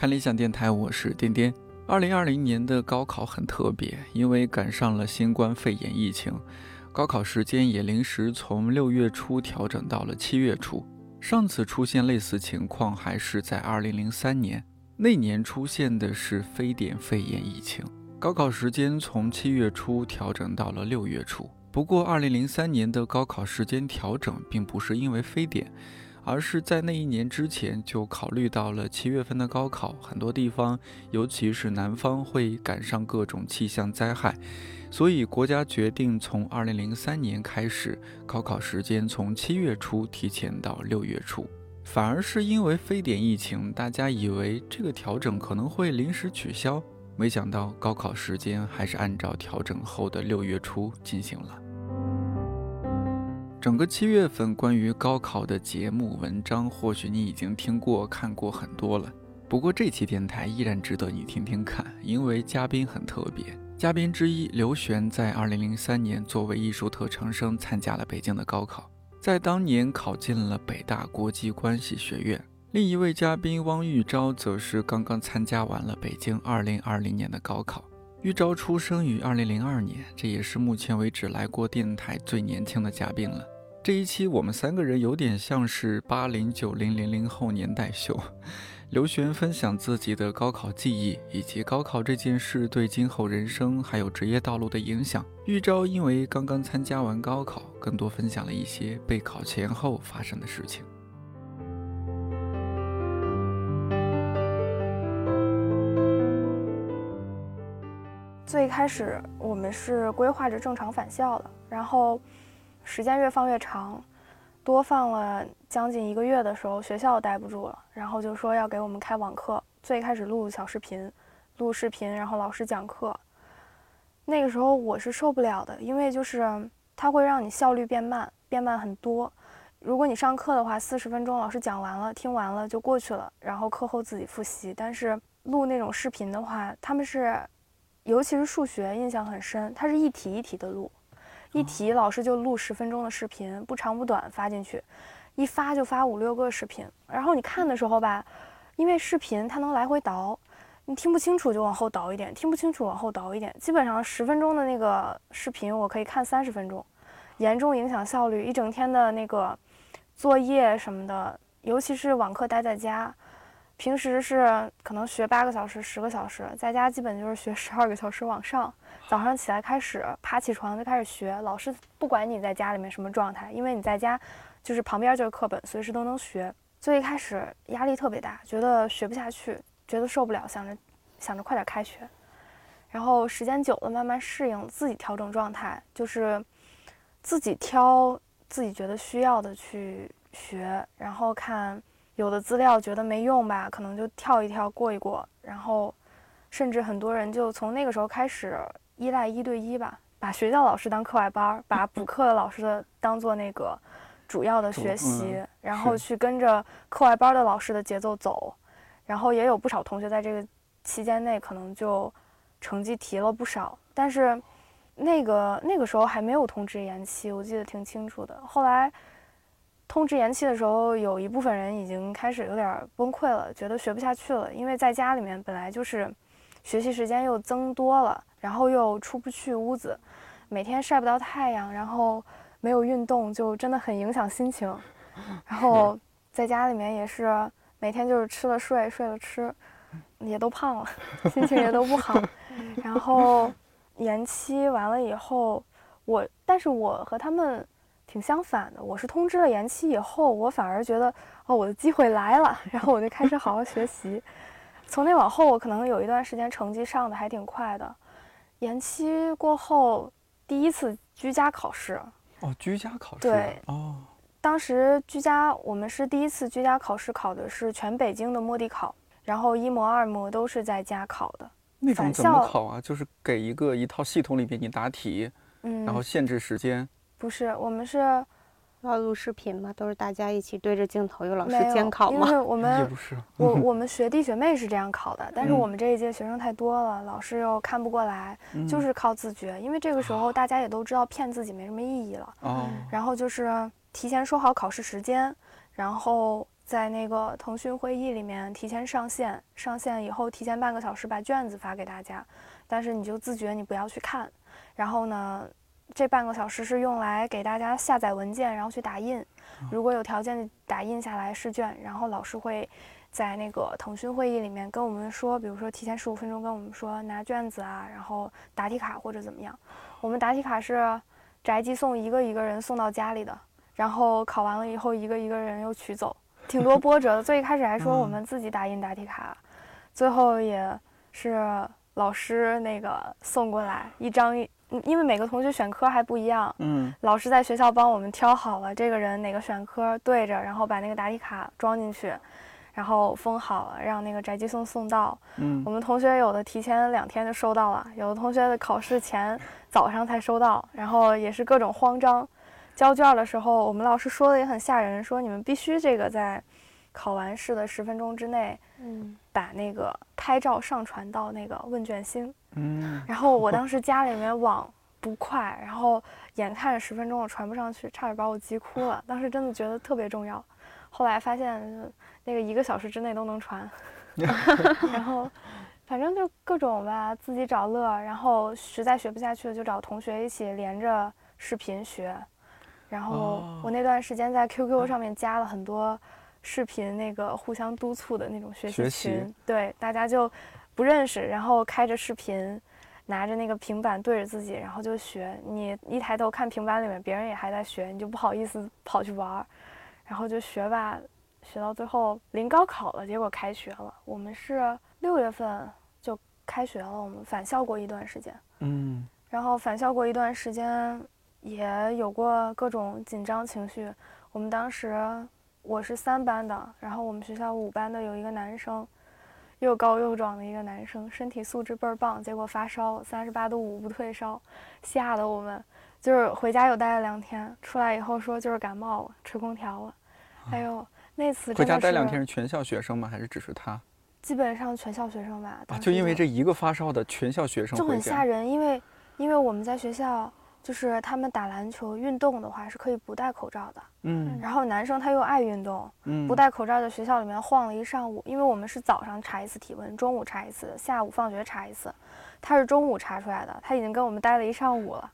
看理想电台，我是颠颠。二零二零年的高考很特别，因为赶上了新冠肺炎疫情，高考时间也临时从六月初调整到了七月初。上次出现类似情况还是在二零零三年，那年出现的是非典肺炎疫情，高考时间从七月初调整到了六月初。不过，二零零三年的高考时间调整并不是因为非典，而是在那一年之前就考虑到了七月份的高考，很多地方，尤其是南方会赶上各种气象灾害，所以国家决定从二零零三年开始，高考时间从七月初提前到六月初。反而是因为非典疫情，大家以为这个调整可能会临时取消。没想到高考时间还是按照调整后的六月初进行了。整个七月份关于高考的节目文章，或许你已经听过、看过很多了。不过这期电台依然值得你听听看，因为嘉宾很特别。嘉宾之一刘璇在二零零三年作为艺术特长生参加了北京的高考，在当年考进了北大国际关系学院。另一位嘉宾汪玉昭则是刚刚参加完了北京二零二零年的高考。玉昭出生于二零零二年，这也是目前为止来过电台最年轻的嘉宾了。这一期我们三个人有点像是八零九零零零后年代秀。刘璇分享自己的高考记忆，以及高考这件事对今后人生还有职业道路的影响。玉昭因为刚刚参加完高考，更多分享了一些备考前后发生的事情。最开始我们是规划着正常返校的，然后时间越放越长，多放了将近一个月的时候，学校待不住了，然后就说要给我们开网课。最开始录小视频，录视频，然后老师讲课。那个时候我是受不了的，因为就是它会让你效率变慢，变慢很多。如果你上课的话，四十分钟老师讲完了，听完了就过去了，然后课后自己复习。但是录那种视频的话，他们是。尤其是数学印象很深，它是一题一题的录，一题老师就录十分钟的视频，不长不短发进去，一发就发五六个视频。然后你看的时候吧，因为视频它能来回倒，你听不清楚就往后倒一点，听不清楚往后倒一点。基本上十分钟的那个视频我可以看三十分钟，严重影响效率。一整天的那个作业什么的，尤其是网课待在家。平时是可能学八个小时、十个小时，在家基本就是学十二个小时往上。早上起来开始爬起床就开始学，老师不管你在家里面什么状态，因为你在家就是旁边就是课本，随时都能学。最一开始压力特别大，觉得学不下去，觉得受不了，想着想着快点开学。然后时间久了，慢慢适应，自己调整状态，就是自己挑自己觉得需要的去学，然后看。有的资料觉得没用吧，可能就跳一跳过一过，然后，甚至很多人就从那个时候开始依赖一对一吧，把学校老师当课外班，把补课的老师的当做那个主要的学习，然后去跟着课外班的老师的节奏走，然后也有不少同学在这个期间内可能就成绩提了不少，但是那个那个时候还没有通知延期，我记得挺清楚的，后来。通知延期的时候，有一部分人已经开始有点崩溃了，觉得学不下去了。因为在家里面本来就是学习时间又增多了，然后又出不去屋子，每天晒不到太阳，然后没有运动，就真的很影响心情。然后在家里面也是每天就是吃了睡，睡了吃，也都胖了，心情也都不好。然后延期完了以后，我但是我和他们。挺相反的，我是通知了延期以后，我反而觉得哦，我的机会来了，然后我就开始好好学习。从那往后，我可能有一段时间成绩上的还挺快的。延期过后，第一次居家考试哦，居家考试对哦，当时居家我们是第一次居家考试，考的是全北京的摸底考，然后一模二模都是在家考的。那种怎么考啊？就是给一个一套系统里边你答题，嗯，然后限制时间。不是，我们是要录视频吗？都是大家一起对着镜头有老师监考吗？因 为我们也不是，我 我们学弟学妹是这样考的，但是我们这一届学生太多了，老师又看不过来，就是靠自觉。因为这个时候大家也都知道骗自己没什么意义了，然后就是提前说好考试时间，然后在那个腾讯会议里面提前上线，上线以后提前半个小时把卷子发给大家，但是你就自觉你不要去看。然后呢，这半个小时是用来给大家下载文件，然后去打印。如果有条件打印下来试卷，然后老师会在那个腾讯会议里面跟我们说，比如说提前十五分钟跟我们说拿卷子啊，然后答题卡或者怎么样。我们答题卡是宅急送一个一个人送到家里的，然后考完了以后一个一个人又取走，挺多波折的。最一开始还说我们自己打印答题卡，最后也是老师那个送过来一张一。因为每个同学选科还不一样，嗯，老师在学校帮我们挑好了这个人哪个选科对着，然后把那个答题卡装进去，然后封好了，让那个宅急送送到。嗯，我们同学有的提前两天就收到了，有的同学的考试前早上才收到，然后也是各种慌张。交卷的时候，我们老师说的也很吓人，说你们必须这个在考完试的十分钟之内，嗯，把那个拍照上传到那个问卷星。嗯，然后我当时家里面网不快，然后眼看着十分钟我传不上去，差点把我急哭了。当时真的觉得特别重要，后来发现那个一个小时之内都能传，然后反正就各种吧，自己找乐，然后实在学不下去了就找同学一起连着视频学。然后我那段时间在 QQ 上面加了很多视频，那个互相督促的那种学习群，对，大家就。不认识，然后开着视频，拿着那个平板对着自己，然后就学。你一抬头看平板里面，别人也还在学，你就不好意思跑去玩儿，然后就学吧，学到最后临高考了，结果开学了。我们是六月份就开学了，我们返校过一段时间，嗯，然后返校过一段时间，也有过各种紧张情绪。我们当时我是三班的，然后我们学校五班的有一个男生。又高又壮的一个男生，身体素质倍儿棒，结果发烧，三十八度五不退烧，吓得我们就是回家又待了两天，出来以后说就是感冒了，吹空调了。哎呦，那次回家待两天是全校学生吗？还是只是他？基本上全校学生吧。啊，就因为这一个发烧的全校学生就很吓人，因为因为我们在学校。就是他们打篮球运动的话是可以不戴口罩的，嗯，然后男生他又爱运动，嗯，不戴口罩在学校里面晃了一上午，因为我们是早上查一次体温，中午查一次，下午放学查一次，他是中午查出来的，他已经跟我们待了一上午了，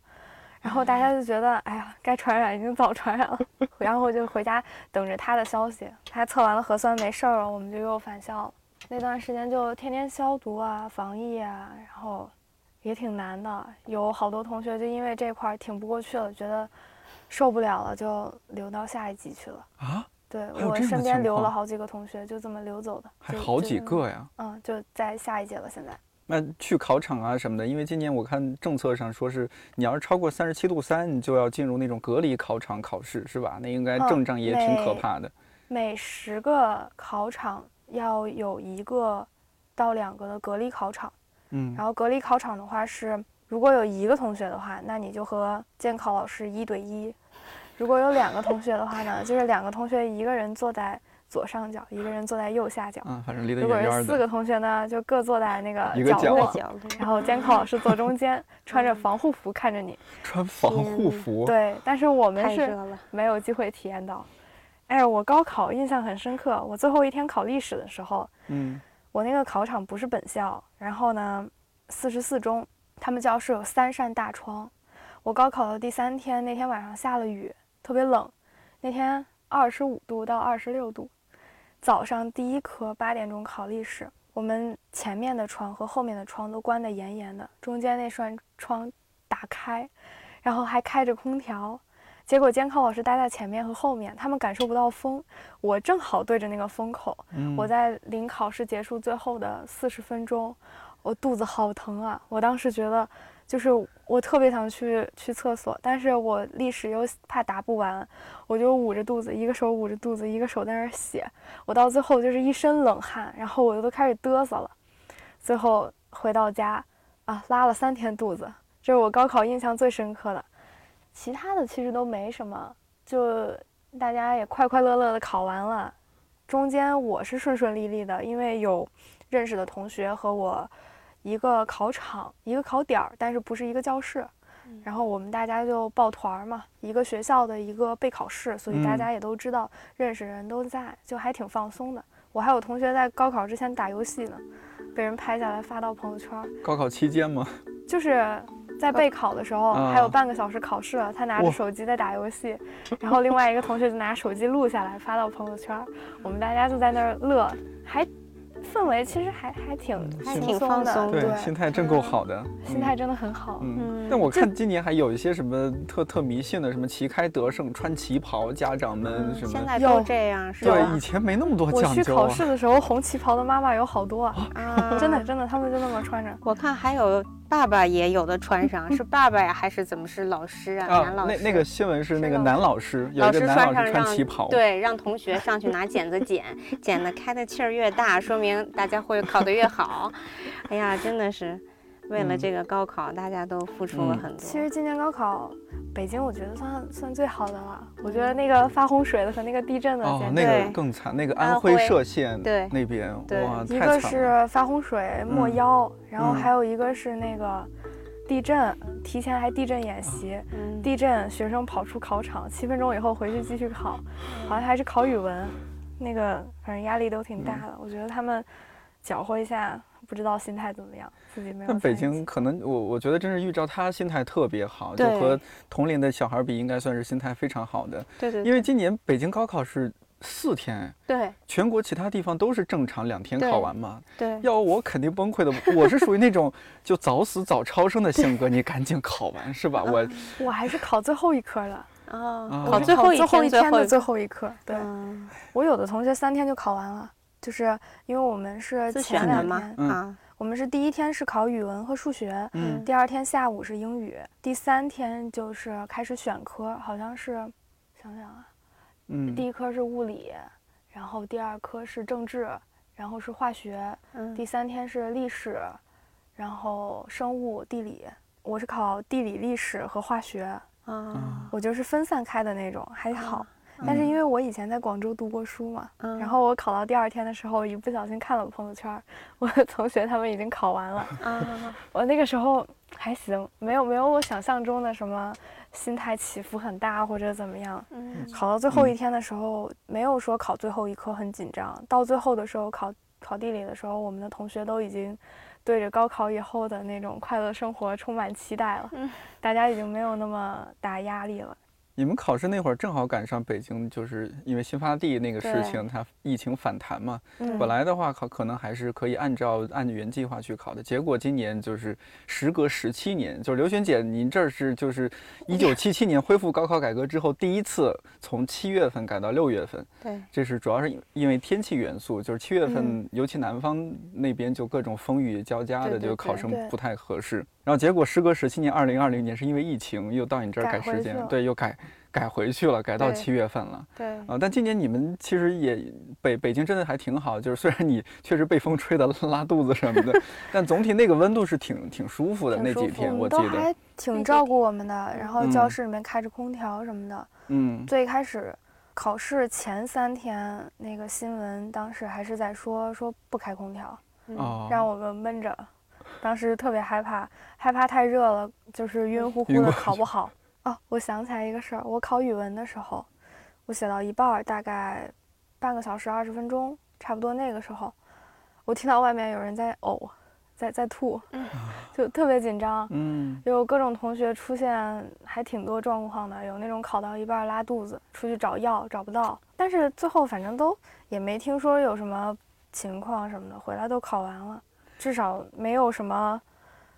然后大家就觉得，哎呀，该传染已经早传染了，然后就回家等着他的消息，他测完了核酸没事儿了，我们就又返校了，那段时间就天天消毒啊，防疫啊，然后。也挺难的，有好多同学就因为这块挺不过去了，觉得受不了了，就留到下一级去了啊。对我身边留了好几个同学，就这么流走的，还好几个呀。嗯，就在下一届了。现在那去考场啊什么的，因为今年我看政策上说是，你要是超过三十七度三，你就要进入那种隔离考场考试，是吧？那应该症状也挺可怕的。每十个考场要有一个到两个的隔离考场。嗯，然后隔离考场的话是，如果有一个同学的话，那你就和监考老师一对一；如果有两个同学的话呢，就是两个同学一个人坐在左上角，一个人坐在右下角。嗯，反正离得远远的。如果是四个同学呢，就各坐在那个角落，然后监考老师坐中间，穿着防护服看着你。穿防护服。对，但是我们是没有机会体验到。哎，我高考印象很深刻，我最后一天考历史的时候，嗯。我那个考场不是本校，然后呢，四十四中，他们教室有三扇大窗。我高考的第三天，那天晚上下了雨，特别冷，那天二十五度到二十六度。早上第一科八点钟考历史，我们前面的窗和后面的窗都关得严严的，中间那扇窗打开，然后还开着空调。结果监考老师待在前面和后面，他们感受不到风。我正好对着那个风口。我在临考试结束最后的四十分钟，我肚子好疼啊！我当时觉得，就是我特别想去去厕所，但是我历史又怕答不完，我就捂着肚子，一个手捂着肚子，一个手在那儿写。我到最后就是一身冷汗，然后我都开始嘚瑟了。最后回到家，啊，拉了三天肚子，这是我高考印象最深刻的。其他的其实都没什么，就大家也快快乐乐的考完了。中间我是顺顺利利的，因为有认识的同学和我一个考场一个考点儿，但是不是一个教室。然后我们大家就抱团儿嘛，一个学校的一个备考试，所以大嗯家也都知道，认识人都在，就还挺放松的。我还有同学在高考之前打游戏呢，被人拍下来发到朋友圈，高考期间吗？就是在备考的时候，啊还有半个小时考试了，他拿着手机在打游戏，然后另外一个同学就拿手机录下来发到朋友圈儿，我们大家就在那儿乐，还氛围其实还还挺还挺放松的，对，对，心态真够好的，心态真的很好。嗯。嗯但我看今年还有一些什么特特迷信的，什么旗开得胜、穿旗袍，家长们什么。现在都这样，是对，以？前没那么多讲究我去考。试的时候，红旗袍的妈妈有好多啊，啊真的真的，他们就那么穿着。我看还有爸爸也有的穿上，是爸爸呀，还是怎么是老师啊？啊男，老师。那那个新闻是那个男老师，有老师一个男老师穿穿上让旗袍，，对，让同学上去拿剪子剪，剪的开的气儿越大，说明大家会考得越好。哎呀，真的是为了嗯这个高考，大家都付出了嗯很多。其实今年高考，北京我觉得算算最好的了。我觉得那个发洪水的和那个地震的哦，简直，那个更惨，那个安安徽徽歙县对那边，对哇，一个。是发洪水没嗯腰，然后嗯还有一个是那个地震，提前还地震演习。嗯，地震，学生跑出考场，七分钟以后回去继续考，好像还是考语文，那个反正压力都挺大嗯的。我觉得他们搅和一下，不知道心态怎么样，自己没有但北。京可能我我觉得真是遇着他心态特别好，就和同龄的小孩比，应该算是心态非常好的。对对因为今年北京高考是四天，对全国其他地方都是正常两天考完嘛。对，要我肯定崩溃的，我是属于那种就早死早超生的性格，你赶紧考完是吧？我我还是考最后一科了，啊考最后一最后一天的最后一科。对，嗯我有的同学三天就考完了，就是因为我们是自前选的吗两天，？嗯啊，我们是第一天是考语文和数学，嗯第二天下午是英语，第三天就是开始选科，好像是，想想啊，嗯第一科是物理，然后第二科是政治，然后是化学，嗯第三天是历史，然后生物、地理。我是考地理、历史和化学，啊，我就是分散开的那种，还好。但是嗯因为我以前在广州读过书嘛，嗯然后我考到第二天的时候，一不小心看了朋友圈儿，我的同学他们已经考完了。啊，我那个时候还行，没有没有我想象中的什么心态起伏很大或者怎么样。嗯考到最后一天的时候，没有说考最后一科很紧张，到最后的时候考考地理的时候，我们的同学都已经对着高考以后的那种快乐生活充满期待了，嗯大家已经没有那么大压力了。你们考试那会儿正好赶上北京，就是因为新发地那个事情，它疫情反弹嘛。嗯本来的话考可能还是可以按照按原计划去考的，结果今年就是时隔十七年，就是刘璇姐，您这儿是就是一九七七年恢复高考改革之后第一次从七月份改到六月份，对，这是主要是因因为天气元素，就是七月份嗯，尤其南方那边就各种风雨交加的，对对就考生不太合适。然后结果时隔十七年，二零二零年是因为疫情又到你这儿改改时间对，又改改回去了，改到七月份了。对，啊，但今年你们其实也北北京真的还挺好，就是虽然你确实被风吹的拉肚子什么的，但总体那个温度是挺挺舒服的服那几天，我我记得，还挺照顾我们的，然后嗯教室里面开着空调什么的。嗯。最开始考试前三天，那个新闻当时还是在说说不开空调，让我们闷着，当时特别害怕，害怕太热了，就是晕乎乎的考不好。哦，我想起来一个事儿，我考语文的时候，我写到一半儿，大概半个小时二十分钟，差不多那个时候，我听到外面有人在呕，在在吐，就特别紧张。嗯有各种同学出现还挺多状况的，有那种考到一半儿拉肚子，出去找药找不到，但是最后反正都也没听说有什么情况什么的，回来都考完了，至少没有什么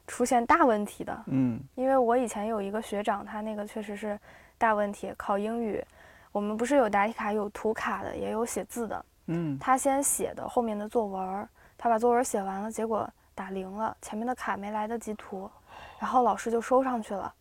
出现大问题的。嗯。因为我以前有一个学长，他那个确实是大问题，考英语，我们不是有答题卡、有涂卡的，也有写字的。嗯。他先写的后面的作文，他把作文写完了，结果打零了，前面的卡没来得及涂，然后老师就收上去了，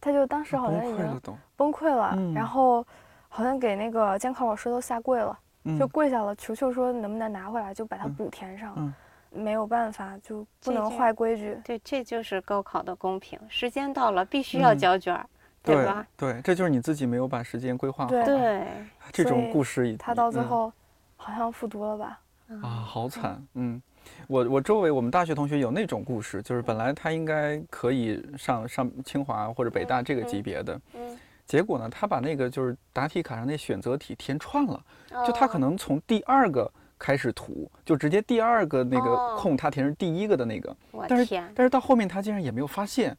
他就当时好像已经崩溃了，嗯然后好像给那个监考老师都下跪了，嗯。就跪下了，求求说能不能拿回来，就把它嗯。补填上，嗯没有办法，就不能坏规矩。对，这就是高考的公平，时间到了必须要嗯交卷儿，对吧？对，这就是你自己没有把时间规划好，对对，这种故事已他到最嗯后好像复读了吧？啊，好惨，嗯。我我周围我们大学同学有那种故事，就是本来他应该可以上上清华或者北大这个级别的，嗯，结果呢，他把那个就是答题卡上那选择题填串了，就他可能能从第二个开始涂，就直接第二个那个哦。空他填成第一个的那个，我但是天，但是到后面他竟然也没有发现，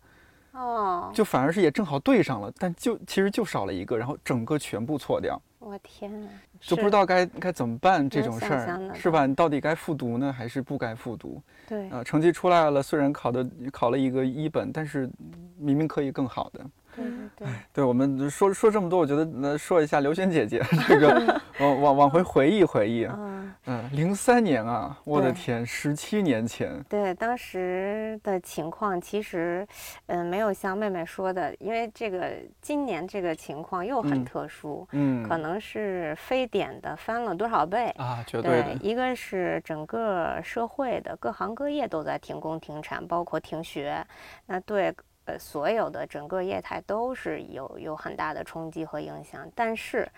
哦，就反而是也正好对上了，但就其实就少了一个，然后整个全部错掉，我天呐，就不知道该该怎么办这种事儿，是吧？你到底该复读呢，还是不该复读？对，啊，成绩出来了，虽然考的考了一个一本，但是明明可以更好的。对对对，对我们说说这么多，我觉得呃说一下刘璇姐姐这个 往往往回回忆回忆，嗯，嗯，零三年啊，我的天，十七年前，对，当时的情况其实，嗯、没有像妹妹说的，因为这个今年这个情况又很嗯特殊，嗯，可能是非典的翻了多少倍。啊，绝对的，一个是整个社会的各行各业都在停工停产，包括停学，那对呃所有的整个业态都是有有很大的冲击和影响。但是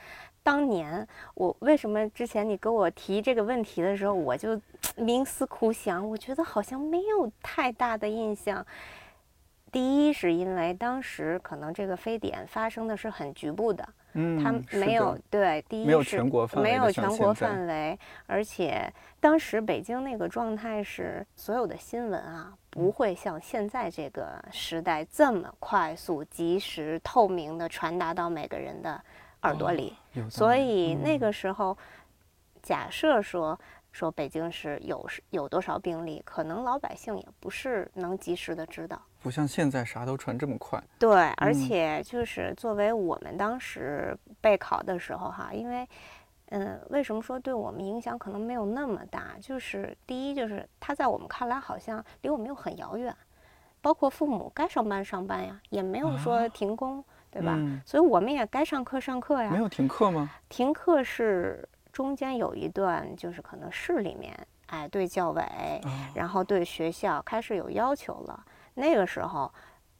当年我为什么之前你跟我提这个问题的时候，我就 冥思苦想，我觉得好像没有太大的印象。第一是因为当时可能这个非典发生的是很局部的，嗯，它没有对，第一没有是全国范围没有全国范围，而且当时北京那个状态是所有的新闻啊，不嗯会像现在这个时代这么快速、及时、透明的传达到每个人的耳朵里。所以那嗯个时候，假设说说北京市有是有多少病例，可能老百姓也不是能及时的知道。不像现在啥都传这么快，对，而嗯且就是作为我们当时备考的时候哈，因为，嗯，为什么说对我们影响可能没有那么大？就是第一，就是它在我们看来好像离我们又很遥远，包括父母该上班上班呀，也没有说啊停工，对吧？嗯所以我们也该上课上课呀。没有停课吗？停课是中间有一段，就是可能市里面哎对教委，啊，然后对学校开始有要求了。那个时候，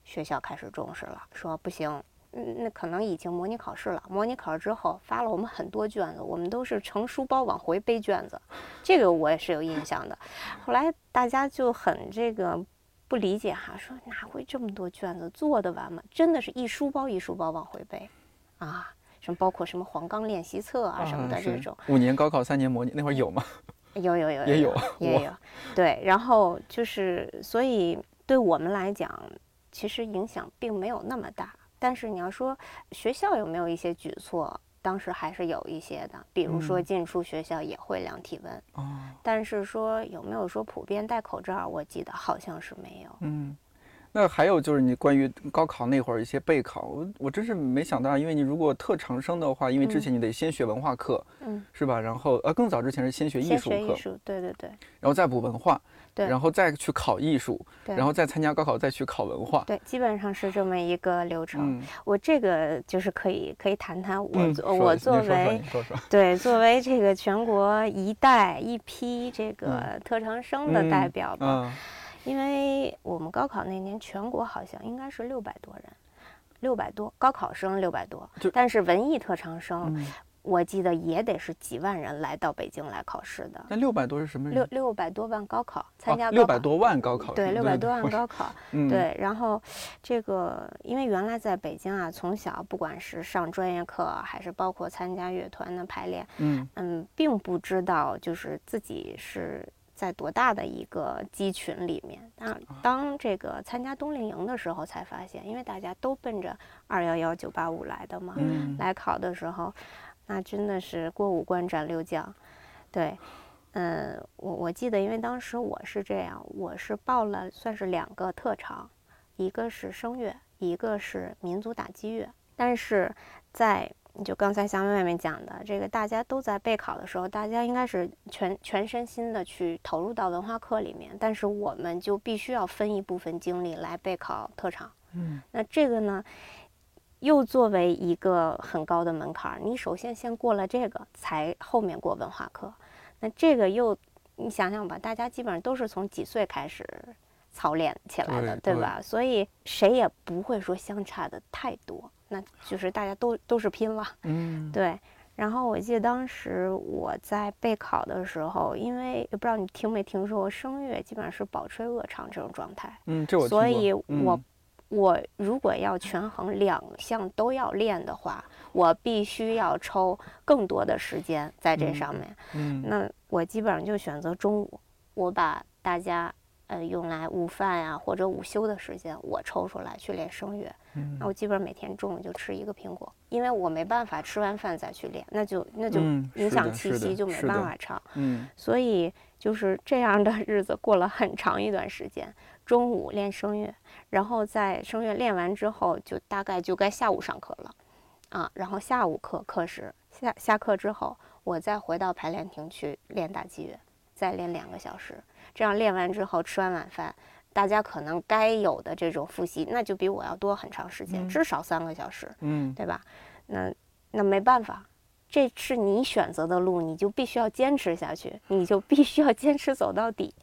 学校开始重视了，说不行，嗯，那可能已经模拟考试了。模拟考试之后发了我们很多卷子，我们都是成书包往回背卷子，这个我也是有印象的。后来大家就很这个不理解哈，说哪会这么多卷子做得完吗？真的是一书包一书包往回背，啊，什么包括什么黄冈练习册啊什么的这是种。五年高考三年模拟，那会儿有吗？有有有也有也有，对，然后就是，所以对我们来讲，其实影响并没有那么大。但是你要说学校有没有一些举措，当时还是有一些的，比如说嗯。进出学校也会量体温，哦，但是说有没有说普遍戴口罩，我记得好像是没有。嗯，那还有就是你关于高考那会儿一些备考，我我真是没想到，因为你如果特长生的话，因为之嗯。前你得先学文化课，嗯，是吧？然后呃更早之前是先学艺术艺术，对对对。然后再补文化，对然后再去考艺术，对。然后再参加高考，再去考文化。对，基本上是这么一个流程。嗯，我这个就是可以可以谈谈我我作为对，作为这个全国一代一批这个嗯特长生的代嗯表吧，啊，因为我们高考那年全国好像应该是六百多人，六百多高考生六百多，但是文艺特长生、嗯，我记得也得是几万人来到北京来考试的，那六百多是什么人？六六百多万高考参加高考、六百多万高考，对，六百多万高考，嗯，对，然后这个因为原来在北京啊，从小不管是上专业课，还是包括参加乐团的排练，嗯嗯，并不知道就是自己是在多大的一个鸡群里面。当当这个参加冬令营的时候，才发现，因为大家都奔着二幺幺九八五来的嘛，嗯来考的时候，那真的是过五关斩六将。对，嗯，我我记得，因为当时我是这样，我是报了算是两个特长，一个是声乐，一个是民族打击乐。但是在就刚才小妹妹讲的，这个大家都在备考的时候，大家应该是全全身心的去投入到文化课里面，但是我们就必须要分一部分精力来备考特长。嗯那这个呢，又作为一个很高的门槛儿，你首先先过了这个，才后面过文化课。那这个又，你想想吧，大家基本上都是从几岁开始操练起来的，对对吧？所以谁也不会说相差的太多，那就是大家都都是拼了。嗯，对，然后我记得当时我在备考的时候，因为也不知道你听没听说过，声乐基本上是饱吹恶唱这种状态。嗯，这我所以我、嗯我如果要权衡两项都要练的话，我必须要抽更多的时间在这嗯上面。嗯那我基本上就选择中午，我把大家呃用来午饭呀、或者午休的时间，我抽出来去练声乐。嗯那我基本上每天中午就吃一个苹果，因为我没办法吃完饭再去练，那就那就嗯影响气息，就没办法唱。嗯所以就是这样的日子过了很长一段时间。中午练声乐，然后在声乐练完之后，就大概就该下午上课了，啊，然后下午课课时下下课之后，我再回到排练厅去练打击乐，再练两个小时。这样练完之后，吃完晚饭，大家可能该有的这种复习，那就比我要多很长时间，嗯至少三个小时。嗯对吧？那那没办法，这是你选择的路，你就必须要坚持下去，你就必须要坚持走到底。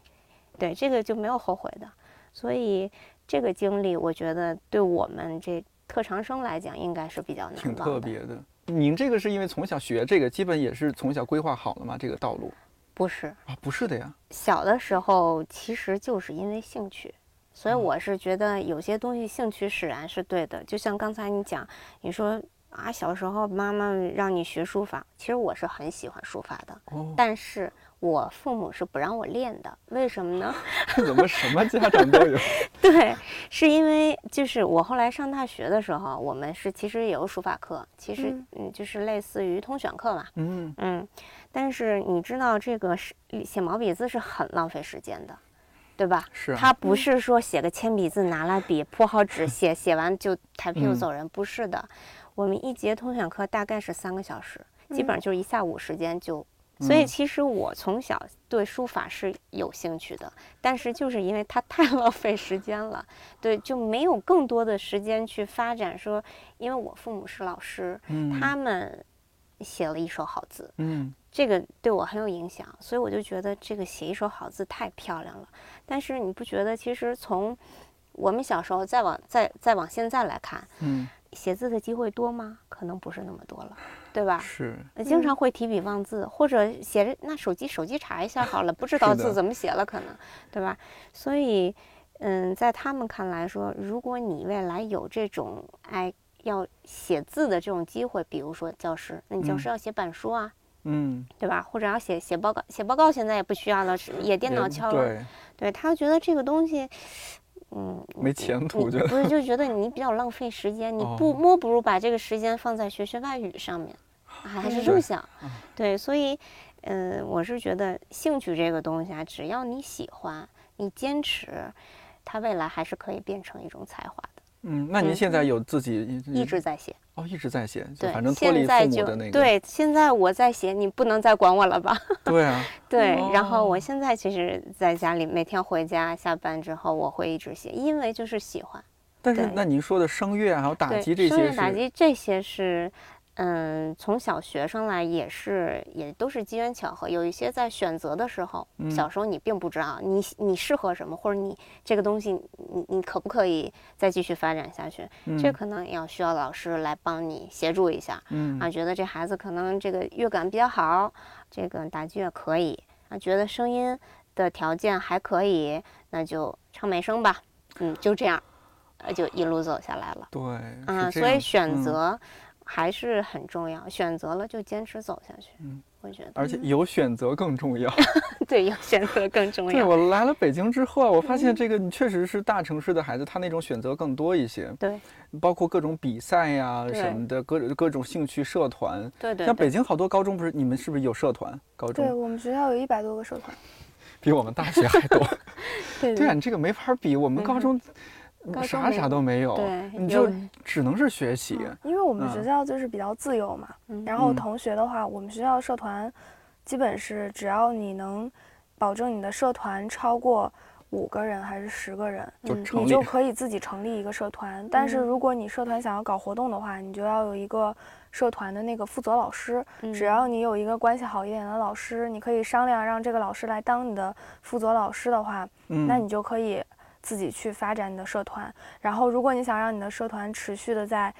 对，这个就没有后悔的。所以这个经历，我觉得对我们这特长生来讲，应该是比较难挺。特别的。您这个是因为从小学这个，基本也是从小规划好了吗？这个道路不是啊，不是的呀。小的时候，其实就是因为兴趣。所以哦我是觉得有些东西兴趣使然是对的，就像刚才你讲，你说啊，小时候妈妈让你学书法，其实我是很喜欢书法的，哦，但是我父母是不让我练的，为什么呢？怎么什么家长都有？对，是因为就是我后来上大学的时候，我们是其实也有书法课，其实嗯嗯就是类似于通选课嘛，嗯嗯，但是你知道这个是写毛笔字是很浪费时间的，对吧？是啊它不是说写个铅笔字拿来笔铺好纸 写写完就抬屁股嗯走人，不是的。我们一节通选课大概是三个小时，基本上就是一下午时间就。所以嗯其实我从小对书法是有兴趣的，但是就是因为它太 浪费时间了，对，就没有更多的时间去发展。说，因为我父母是老师，嗯他们写了一手好字，嗯这个对我很有影响，所以我就觉得这个写一手好字太漂亮了。但是你不觉得，其实从我们小时候再往再再往现在来看，嗯写字的机会多吗？可能不是那么多了，对吧？是呃经常会提笔忘字，或者写着那手机手机查一下好了，不知道字怎么写了，可能，对吧？所以，嗯，在他们看来说，如果你未来有这种哎要写字的这种机会，比如说教师，那你教嗯师要写板书啊，嗯，对吧？或者要写写报告，写报告现在也不需要了，是也电脑敲了。对，对他觉得这个东西，嗯，没前途觉得不是就觉得你比较浪费时间，你不哦莫不如把这个时间放在学学外语上面，还是这么想。对，所以，嗯，我是觉得兴趣这个东西啊，只要你喜欢，你坚持，它未来还是可以变成一种才华的。嗯，那您嗯现在有自己一直在写，哦一直在写，就对，反正脱离父母的那个对，现在我在写，你不能再管我了吧？对啊，对，然后我哦现在其实在家里每天回家下班之后，我会一直写，因为就是喜欢。但是那您说的声乐啊还有打，击这些声乐打击这些是，嗯，从小学上来也是也都是机缘巧合，有一些在选择的时候，嗯。小时候你并不知道你你适合什么，或者你这个东西你你可不可以再继续发展下去，这嗯。可能要需要老师来帮你协助一下。嗯。啊，觉得这孩子可能这个乐感比较好，这个打击乐可以啊，觉得声音的条件还可以，那就唱美声吧，嗯，就这样，呃，就一路走下来了。对啊，所以选嗯。择还是很重要，选择了就坚持走下去。嗯，我觉得，而且有选择更重要。对，有选择更重要。对我来了北京之后啊，我发现这个你确实是大城市的孩子，他那种选择更多一些，对包括各种比赛呀、对什么的，各各种兴趣社团。对对对，像北京好多高中不是你们是不是有社团？高中对我们学校有一百多个社团，比我们大学还多。对对啊，你这个没法比，我们高中啥啥都没有，对你就只能是学习。因为我们嗯学校就是比较自由嘛。然后同学的话，我们学校社团基本是只要你能保证你的社团超过五个人还是十个人，你就可以自己成立一个社团。但是嗯如果你社团想要搞活动的话，你就要有一个社团的那个负责老师。只嗯要你有一个关系好一点的老师，你可以商量让这个老师来当你的负责老师的话，嗯，那你就可以自己去发展你的社团。然后，如果你想让你的社团持续的在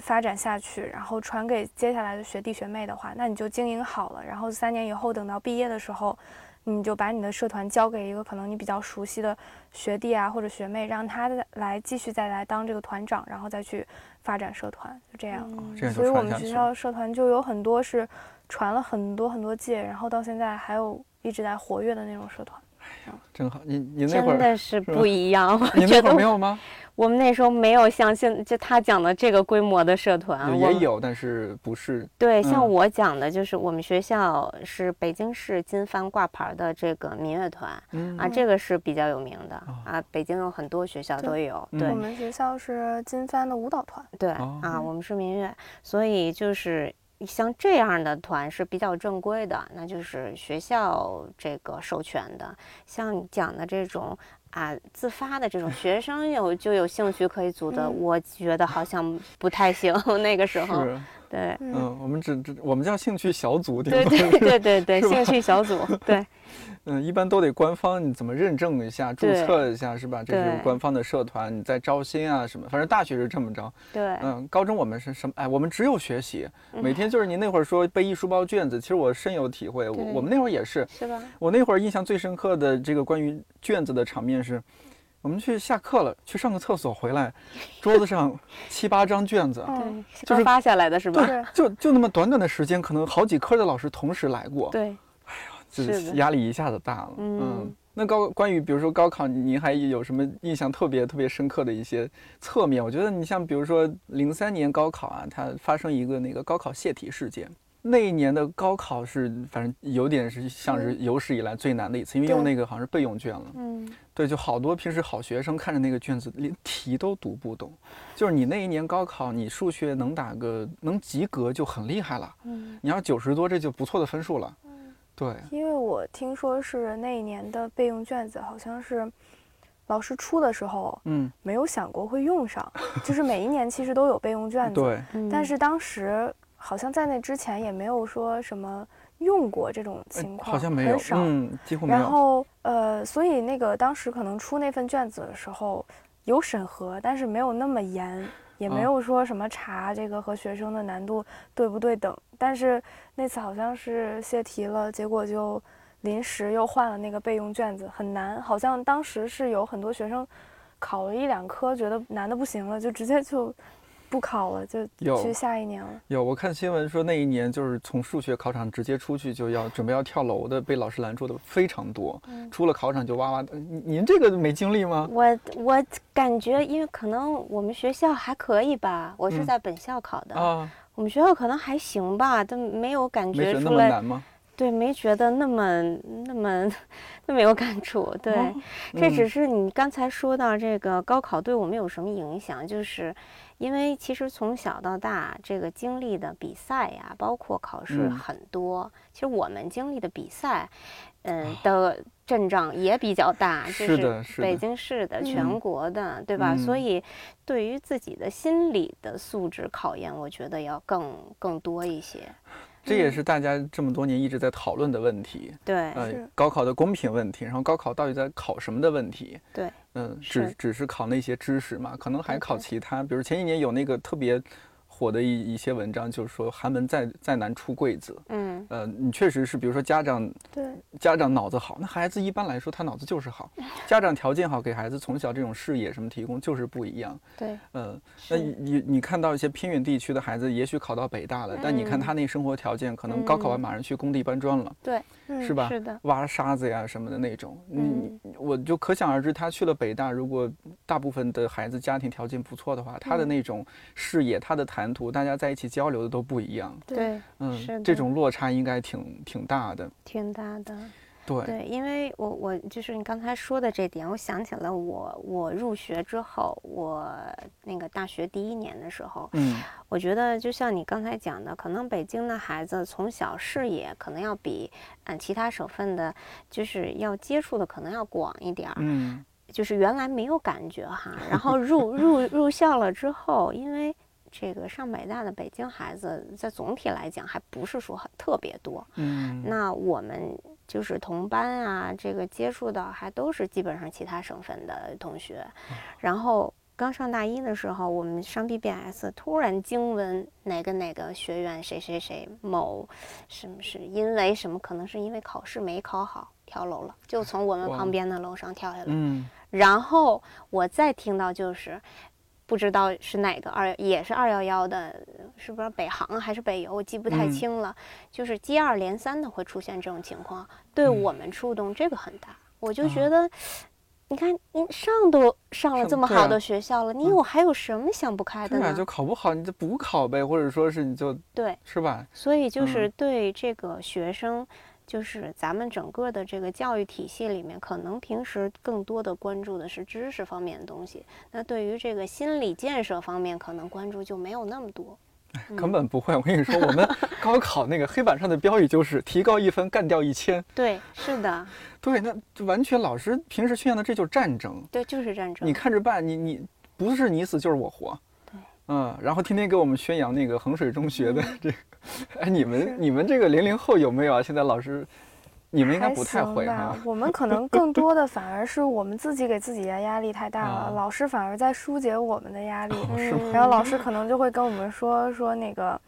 发展下去，然后传给接下来的学弟学妹的话，那你就经营好了，然后三年以后等到毕业的时候，你就把你的社团交给一个可能你比较熟悉的学弟啊或者学妹，让他来继续再来当这个团长，然后再去发展社团，就这样。所以我们学校社团就有很多是传了很多很多届，然后到现在还有一直在活跃的那种社团。真好。你你那真会儿真的是不一样。我 觉得没有吗？我们那时候没有像现就他讲的这个规模的社团，也有，但是不是对，像嗯我讲的，就是我们学校是北京市金帆挂牌的这个民乐团嗯啊，这个是比较有名的哦啊，北京有很多学校都有。嗯对我们学校是金帆的舞蹈团。对哦啊，我们是民乐，所以就是像这样的团是比较正规的，那就是学校这个授权的。像你讲的这种啊自发的这种学生有就有兴趣可以组的，嗯我觉得好像不太行。那个时候，是对。嗯，我们只只我们叫兴趣小组，对对对对对，兴趣小组，对 嗯，一般都得官方，你怎么认证一下、注册一下是吧？这是官方的社团，你在招新啊什么，反正大学是这么着。对，嗯，高中我们是什么？哎，我们只有学习，嗯每天就是您那会儿说背一书包卷子，其实我深有体会。我我们那会儿也是，是吧？我那会儿印象最深刻的这个关于卷子的场面是，我们去下课了，去上个厕所回来，桌子上 七八张卷子，就是刚发下来的是吧？对，就就那么短短的时间，可能好几科的老师同时来过，对，就是的压力一下子大了。嗯那高关于比如说高考，您还有什么印象特别特别深刻的一些侧面？我觉得你像比如说零三年高考啊，它发生一个那个高考泄题事件。那一年的高考是，反正有点是像是有史以来最难的一次，因为用那个好像是备用卷了。嗯，对，就好多平时好学生看着那个卷子，连题都读不懂。就是你那一年高考，你数学能打个能及格就很厉害了。嗯，你要九十多，这就不错的分数了。对，因为我听说是那一年的备用卷子，好像是老师出的时候嗯，没有想过会用上，就是每一年其实都有备用卷子，对，嗯但是当时好像在那之前也没有说什么用过这种哎情况，好像没有很，少。嗯，几乎没有。然后呃，所以那个当时可能出那份卷子的时候有审核，但是没有那么严，也没啊有说什么查这个和学生的难度对不对等。但是那次好像是泄题了，结果就临时又换了那个备用卷子，很难。好像当时是有很多学生考了一两科，觉得难的不行了，就直接就不考了，就有去下一年了。有，我看新闻说那一年就是从数学考场直接出去就要准备要跳楼的，被老师拦住的非常多。嗯出了考场就哇哇的。您您这个没经历吗？我我感觉，因为可能我们学校还可以吧，我是嗯在本校考的，啊，我们学校可能还行吧，但没有感没觉得那觉出来，么难吗？对，没觉得那么那么 那么有感触。对，哦这只嗯是你刚才说到这个高考对我们有什么影响，就是因为其实从小到大这个经历的比赛呀，包括考试嗯很多。其实我们经历的比赛，嗯的阵仗也比较大，就是的是的北京市的、嗯全国的，对吧？所嗯以对于自己的心理的素质考验，我觉得要更更多一些。这也是大家这么多年一直在讨论的问题。对，呃，高考的公平问题，然后高考到底在考什么的问题。对，嗯，只只是考那些知识嘛，可能还考其他，比如前几年有那个特别火的一一些文章，就是说寒门再再难出贵子。嗯，呃，你确实是，比如说家长对，家长脑子好，那孩子一般来说他脑子就是好，家长条件好，给孩子从小这种视野什么提供就是不一样。对，嗯，那你你你看到一些偏远地区的孩子，也许考到北大了，但你看嗯。他那生活条件，可能高考完嗯。马上去工地搬砖了，对，嗯是吧？是的，挖沙子呀什么的那种，嗯你我就可想而知，他去了北大，如果大部分的孩子家庭条件不错的话，他的嗯那种视野、他的谈吐，大家在一起交流的都不一样。对，嗯是，这种落差应该挺挺大的。挺大的。对，对，因为我我就是你刚才说的这点，我想起了我我入学之后，我那个大学第一年的时候，嗯，我觉得就像你刚才讲的，可能北京的孩子从小视野可能要比嗯其他省份的，就是要接触的可能要广一点儿。嗯，就是原来没有感觉哈，然后入入入校了之后，因为这个上北大的北京孩子，在总体来讲还不是说很特别多。嗯，那我们就是同班啊，这个接触到还都是基本上其他省份的同学，然后刚上大一的时候，我们上 BBS，突然惊闻哪个哪个学院谁谁谁某什么是因为什么，可能是因为考试没考好跳楼了，就从我们旁边的楼上跳下来。嗯。然后我再听到就是，不知道是哪个二也是二幺幺的，是不是北航还是北邮，我记不太嗯清了。就是接二连三的会出现这种情况，对嗯我们触动这个很大。我就啊觉得，你看你上都上了这么好的学校了，你嗯有还有什么想不开的对啊，呢？就考不好你就补考呗，或者说是你就对，是吧？所以就是嗯对这个学生，就是咱们整个的这个教育体系里面，可能平时更多的关注的是知识方面的东西，那对于这个心理建设方面，可能关注就没有那么多。根本不会。我跟你说，我们 高考那个黑板上的标语就是提高一分，干掉一千。对，是的，对，那就完全老师平时宣扬的这就是战争，对，就是战争。你看着办，你你不是你死就是我活。对，嗯，然后天天给我们宣扬那个衡水中学的嗯这个，哎，你们你们这个零零后有没有啊？现在老师，你们应该不太会吧哈。我们可能更多的反而是我们自己给自己的压力太大了，啊老师反而在疏解我们的压力。然后老师可能就会跟我们说说那个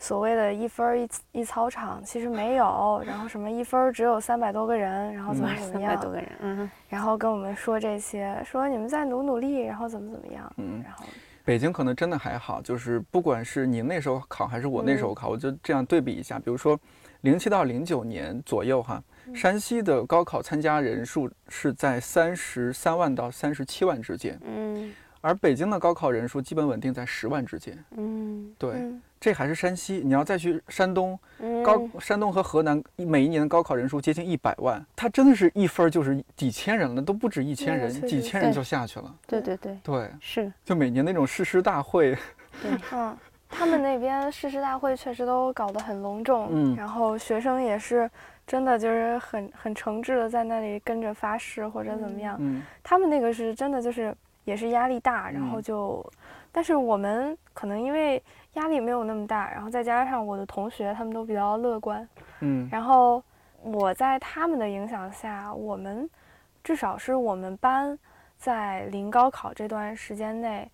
所谓的一分儿一一操场，其实没有，然后什么一分儿只有三百多个人，然后怎么怎么样三百多，个人，嗯，然后跟我们说这些，说你们再努努力，然后怎么怎么样，嗯然后北京可能真的还好，就是不管是你那时候考还是我那时候考，我就这样对比一下，比如说零七到零九年左右哈，山西的高考参加人数是在三十三万到三十七万之间，嗯而北京的高考人数基本稳定在十万之间。嗯对，嗯这还是山西，你要再去山东，嗯，高山东和河南每一年的高考人数接近一百万，它真的是一分儿就是几千人了，都不止一千人，几千人就下去了。对对对，对，是，就每年那种誓师大会，对，嗯，他们那边誓师大会确实都搞得很隆重，嗯然后学生也是真的就是很很诚挚的在那里跟着发誓或者怎么样。嗯他们那个是真的就是也是压力大，然后嗯。就，但是我们可能因为压力没有那么大，然后再加上我的同学他们都比较乐观，嗯。然后我在他们的影响下，我们至少是我们班在临高考这段时间内